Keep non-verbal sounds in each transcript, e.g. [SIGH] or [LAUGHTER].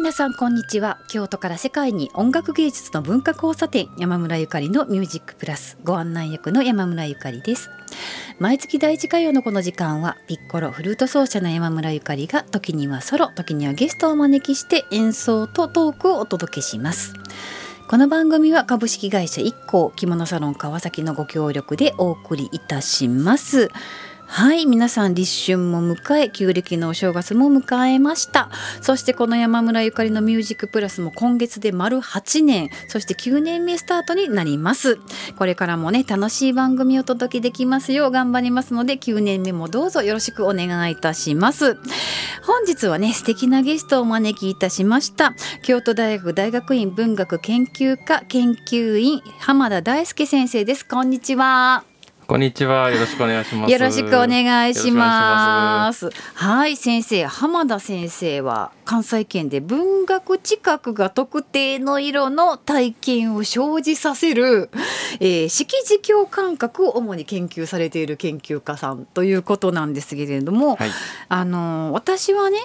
皆さんこんにちは。京都から世界に音楽芸術の文化交差点山村ゆかりのミュージックプラス。ご案内役の山村ゆかりです。毎月第一火曜のこの時間はピッコロフルート奏者の山村ゆかりが時にはソロ時にはゲストをお招きして演奏とトークをお届けします。この番組は株式会社一行着物サロン川崎のご協力でお送りいたします。はい皆さん立春も迎え旧暦のお正月も迎えました。そしてこの山村ゆかりのミュージックプラスも今月で丸8年。そして9年目スタートになります。これからもね楽しい番組をお届けできますよう頑張りますので9年目もどうぞよろしくお願いいたします。本日はね素敵なゲストをお招きいたしました。京都大学大学院文学研究科研究員浜田大輔先生です。こんにちは。こんにちは。よろしくお願いします。よろしくお願いします。はい、先生、浜田先生は関西圏で文学知覚が特定の色の体験を生じさせる、えー、色字境感覚を主に研究されている研究家さんということなんですけれども、はい、あの私はね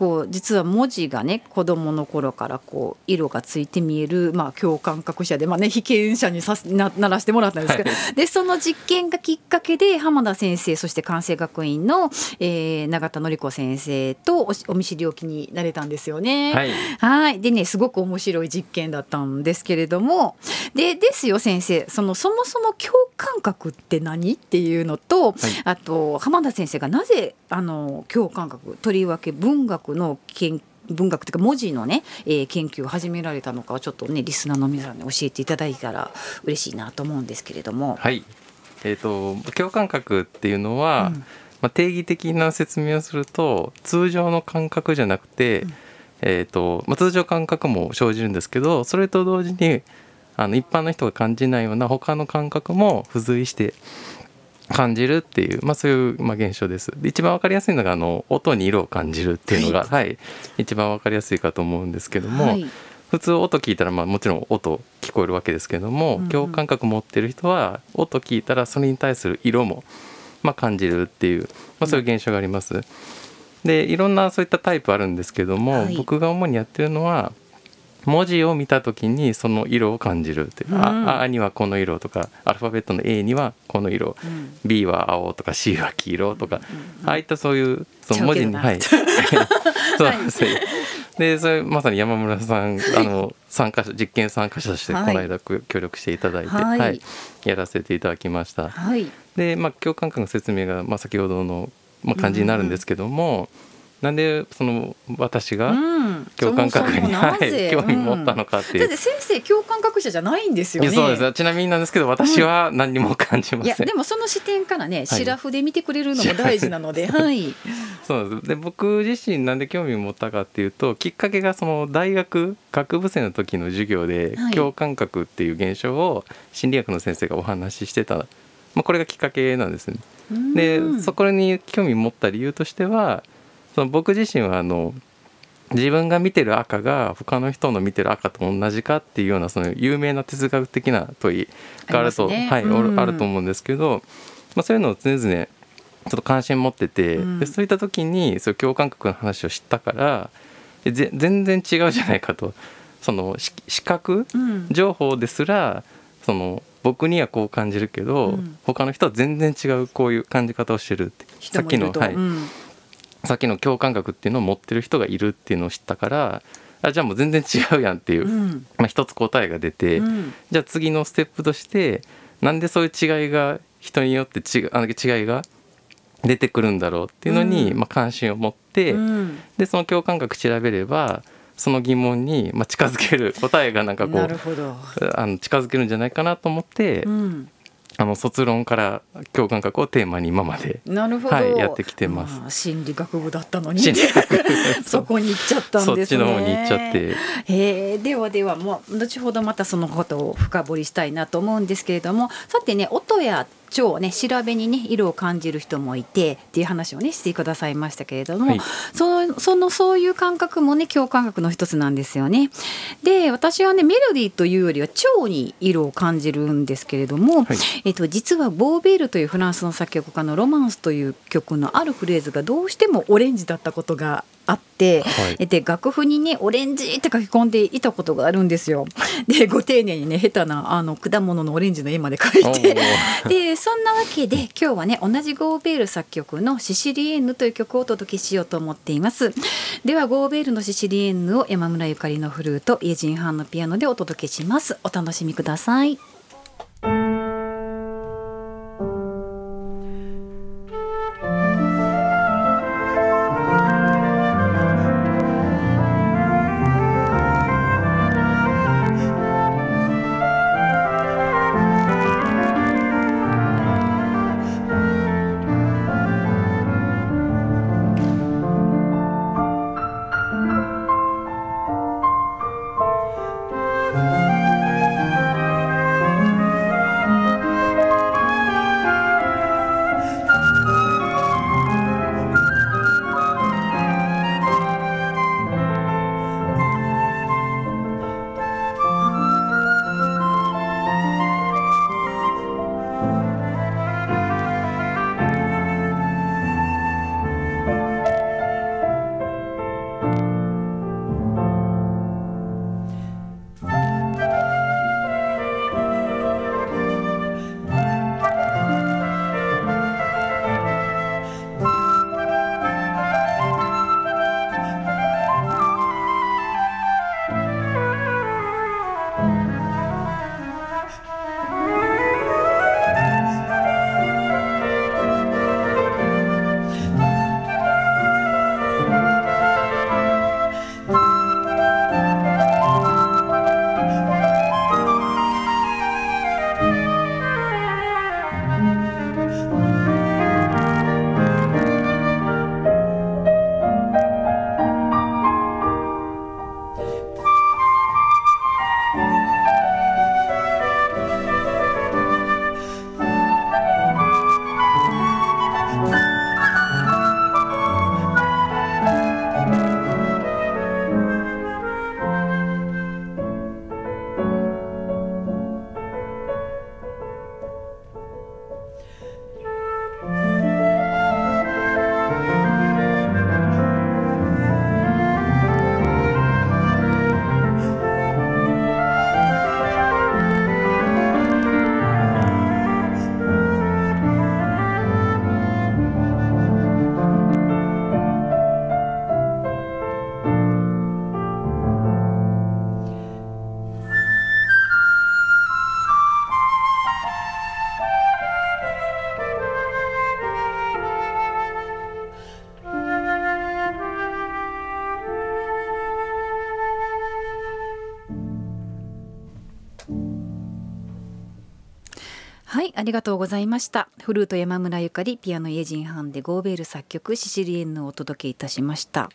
こう実は文字がね子どもの頃からこう色がついて見える、まあ、共感覚者で、まあね、被験者にさなならしてもらったんですけど、はい、でその実験がきっかけで浜田先生そして関西学院の、えー、永田典子先生とおお見知りおきになれたんですよね。はい。はい。でねすごく面白い実験だったんですけれども。でですよ先生。そのそもそも共感覚って何？っていうのと、はい、あと浜田先生がなぜあの共感覚とりわけ文学の研文学というか文字のね、えー、研究を始められたのかをちょっとねリスナーの皆さんに教えていただいたら嬉しいなと思うんですけれども。はい。えーと、共感覚っていうのは、うん、まあ、定義的な説明をすると通常の感覚じゃなくて、うん、えーとまあ、通常感覚も生じるんですけどそれと同時にあの一般の人が感じないような他の感覚も付随して感じるっていう、まあ、そういう、まあ、現象です。一番分かりやすいのがあの音に色を感じるっていうのが、はい、一番分かりやすいかと思うんですけども、はい、普通音聞いたら、まあ、もちろん音聞こえるわけですけども、うんうん、共感覚持ってる人は音聞いたらそれに対する色も、まあ、感じるっていう、まあ、そういう現象があります。でいろんなそういったタイプあるんですけども、はい、僕が主にやってるのは文字を見た時にその色を感じるっていう、うん、ああにはこの色とかアルファベットの A にはこの色、うん、B は青とか C は黄色とか、うん、ああいったそういうその文字にはい。[LAUGHS] そうですねでそれまさに山村さんあの参加者実験参加者としてこの間、協力していただいて、はい、はい、やらせていただきました。はい、で、まあ、共感覚の説明が、まあ、先ほどの、まあ、感じになるんですけども、なんでその私が共感覚に、はい、興味持ったのかっていう、だって先生共感覚者じゃないんですよね。そうです。ちなみになんですけど私は何にも感じません、いやでもその視点からねシラフで見てくれるのも大事なので、はい、[LAUGHS] そうです。で僕自身なんで興味を持ったかっていうときっかけがその大学学部生の時の授業で、共感覚っていう現象を心理学の先生がお話ししてた、まあ、これがきっかけなんですね。でそこに興味を持った理由としてはその僕自身はあの自分が見てる赤が他の人の見てる赤と同じかっていうようなその有名な哲学的な問いがあると、ね、はい、うん、あると思うんですけど、まあ、そういうのを常々ちょっと関心持ってて、うん、でそういった時にそう共感覚の話を知ったから全然違うじゃないかと。その視覚情報ですら、その僕にはこう感じるけど、うん、他の人は全然違うこういう感じ方をしてるって。さっきの、はい、さっきの共感覚っていうのを持ってる人がいるっていうのを知ったからあじゃあもう全然違うやんっていう、うん、まあ、一つ答えが出て、うん、じゃあ次のステップとしてなんでそういう違いが人によって違あの違いが出てくるんだろうっていうのに、うん、まあ、関心を持って、でその共感覚調べればその疑問に、まあ、近づける答えがなんかこうあの近づけるんじゃないかなと思って、あの卒論から共感覚をテーマに今までなるほど、はい、やってきてます、まあ、心理学部だったのに。[LAUGHS] そこに行っちゃったんですね。そっちの方に行っちゃって。えー、ではではもう後ほどまたそのことを深掘りしたいなと思うんですけれども。さてね音や腸をね調べにね色を感じる人もいてっていう話をねしてくださいましたけれども、はい、そのそのそういう感覚もね共感覚の一つなんですよね。で私はねメロディーというよりは腸に色を感じるんですけれども、はい、えっと、実はボーベールというフランスの作曲家の「ロマンス」という曲のあるフレーズがどうしてもオレンジだったことがあって、はい、で楽譜にねオレンジって書き込んでいたことがあるんですよ。でご丁寧にね下手なあの果物のオレンジの絵まで書いて [LAUGHS] でそんなわけで今日はね同じゴーベール作曲の「シシリエンヌ」という曲をお届けしようと思っています。ではゴーベールの「シシリエンヌ」を山村ゆかりのフルートイェジンハンのピアノでお届けします。お楽しみくださいありがとうございました。フルート山村ゆかりピアノイエジンハンでゴーベール作曲シシリエンヌをお届けいたしました。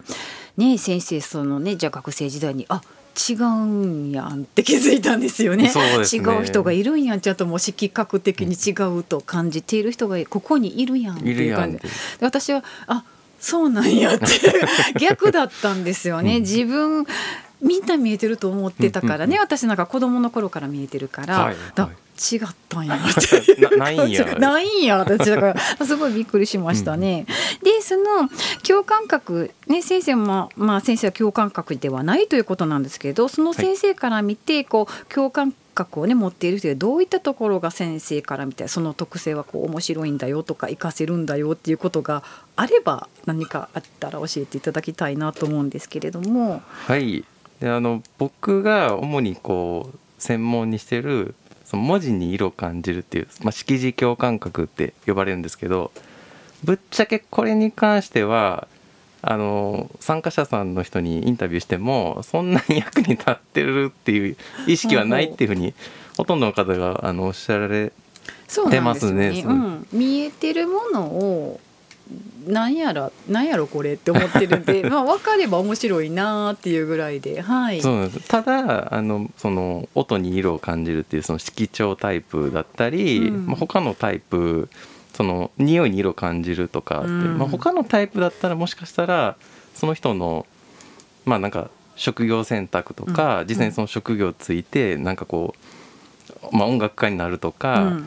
ね先生そのねじゃあ学生時代にあ違うんやんって気づいたんですよね、ね、違う人がいるんやんちゃんともう色覚的に違うと感じている人がここにいるやんっていう感じ。で私はあそうなんやって [LAUGHS] 逆だったんですよね、自分みんな見えてると思ってたからね、私なんか子供の頃から見えてるから、はいはい、違ったんや。[LAUGHS] ってないんや。[LAUGHS] ないんや。私だからすごいびっくりしましたね。うん、でその共感覚ね先生もまあ先生は共感覚ではないということなんですけどその先生から見てこう共感覚をね持っている人でどういったところが先生から見てその特性はこう面白いんだよとか活かせるんだよっていうことがあれば何かあったら教えていただきたいなと思うんですけれども。はい。であの僕が主にこう専門にしてるその文字に色を感じるっていう、まあ、識字共感覚って呼ばれるんですけどぶっちゃけこれに関してはあの参加者さんの人にインタビューしてもそんなに役に立ってるっていう意識はないっていうふうにほとんどの方があのおっしゃられてますね。すね、見えてるものをなんやらなんやろこれって思ってるんで [LAUGHS] まあ分かれば面白いなっていうぐらいではい。そうなんです。ただあのその音に色を感じるっていうその色調タイプだったり、うん、まあ、他のタイプその匂いに色を感じるとかって、うん、まあ、他のタイプだったらもしかしたらその人のまあなんか職業選択とか、うん、実際にその職業ついてなんかこうまあ、音楽家になるとか、うんうんう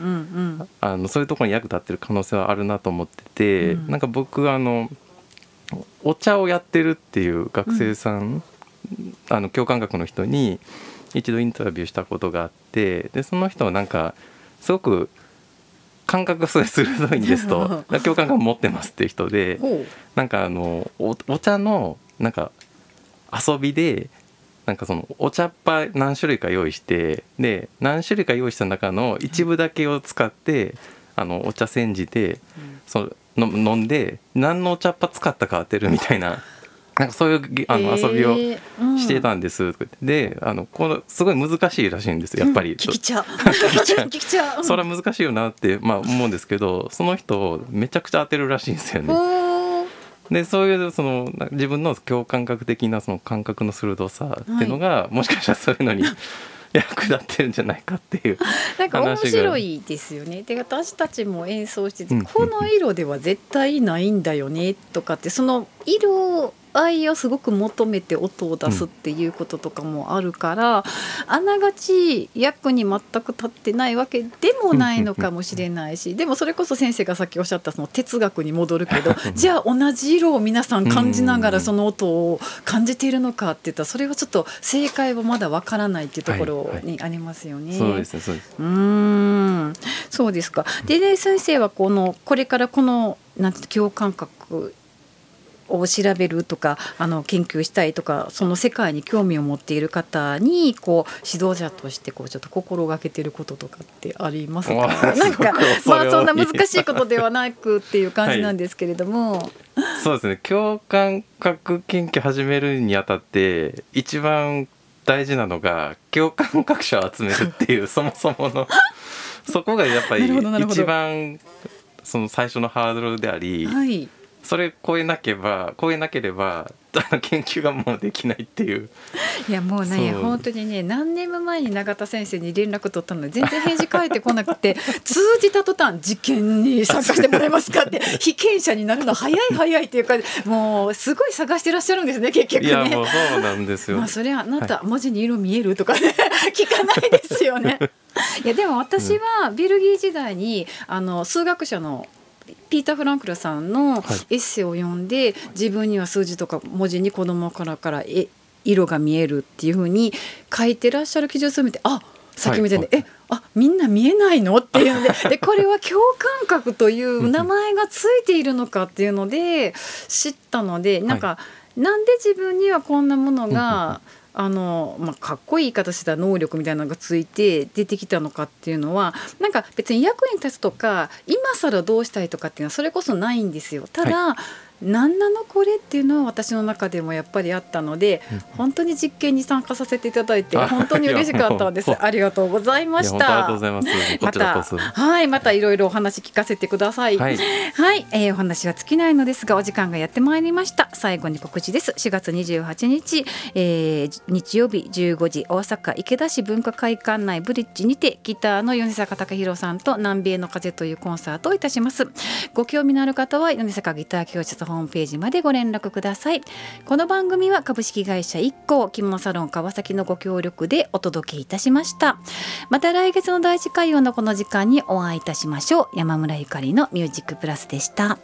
ん、あのそういうところに役立ってる可能性はあるなと思ってて、うん、なんか僕あのお茶をやってるっていう学生さん、あの共感学の人に一度インタビューしたことがあってでその人はなんかすごく感覚がすごい鋭いんですと。[LAUGHS] 共感が持ってますっていう人でなんかあのおお茶のなんか遊びでなんかそのお茶っ葉何種類か用意してで何種類か用意した中の一部だけを使ってあのお茶煎じて、その飲んで何のお茶っ葉使ったか当てるみたいな。なんかそういうあの遊びをしてたんです、であのこのすごい難しいらしいんですやっぱり、う。ん、聞きちゃう。[LAUGHS] 聞きちゃう。[LAUGHS] それは難しいよなって、まあ、思うんですけどその人めちゃくちゃ当てるらしいんですよね。でそういうその自分の共感覚的なその感覚の鋭さっていうのが、はい、もしかしたらそういうのに [LAUGHS] 役立ってるんじゃないかっていう [LAUGHS] なんか面白いですよね。で私たちも演奏してて、この色では絶対ないんだよねとかってその色愛をすごく求めて音を出すっていうこととかもあるから、うん、あながち役に全く立ってないわけでもないのかもしれないしでもそれこそ先生がさっきおっしゃったその哲学に戻るけどじゃあ同じ色を皆さん感じながらその音を感じているのかって言ったらそれはちょっと正解はまだわからないっていうところにありますよね。はいはい、そうですねそうです。うん。そうですか。でね先生はこのこれからこのなんて共感覚を調べるとかあの研究したいとかその世界に興味を持っている方にこう指導者としてこうちょっと心がけてることとかってありますか？なんかまあそんな難しいことではなくっていう感じなんですけれども。はい、そうですね。共感覚研究始めるにあたって一番大事なのが共感覚者を集めるっていうそもそものそこがやっぱり一番その最初のハードルであり、はいそれ超えなければ超えなければ [LAUGHS] 研究がもうできないっていういやもうね本当にね何年も前に永田先生に連絡取ったので全然返事返ってこなくて [LAUGHS] 通じた途端実験に参加してもらえますかって [LAUGHS] 被験者になるの早い早いっていうかもうすごい探してらっしゃるんですね結局ね。いやもうそうなんですよ。まあそれはあなた、文字に色見えるとかね聞かないですよね。いやでも私はベルギー時代にあの数学者のピーター・フランクルさんのエッセイを読んで、自分には数字とか文字に子供からからえ色が見えるっていうふうに書いてらっしゃる記述を見てあさっきみたい。に、はい、えあみんな見えないの？っていうので [LAUGHS] でこれは共感覚という名前がついているのかっていうので知ったのでなんか、はい、なんで自分にはこんなものがあの、まあ、かっこいい言い方した能力みたいなのがついて出てきたのかっていうのはなんか別に役に立つとか今更どうしたいとかっていうのはそれこそないんですよ。ただ、はい何なのこれっていうのは私の中でもやっぱりあったので、本当に実験に参加させていただいて本当に嬉しかったです。ありがとうございました。ありがとうございます。またはいまたいろいろお話聞かせてください。はい、はい、えー、お話は尽きないのですがお時間がやってまいりました。最後に告知です。4月28日、えー、日曜日15時大阪池田市文化会館内ブリッジにてギターの米坂隆弘さんと南米の風というコンサートをいたします。ご興味のある方は米坂ギター教室ホームページまでご連絡ください。この番組は株式会社一行着物サロン川崎のご協力でお届けいたしました。また来月の第一回用のこの時間にお会いいたしましょう。山村ゆかりのミュージックプラスでした。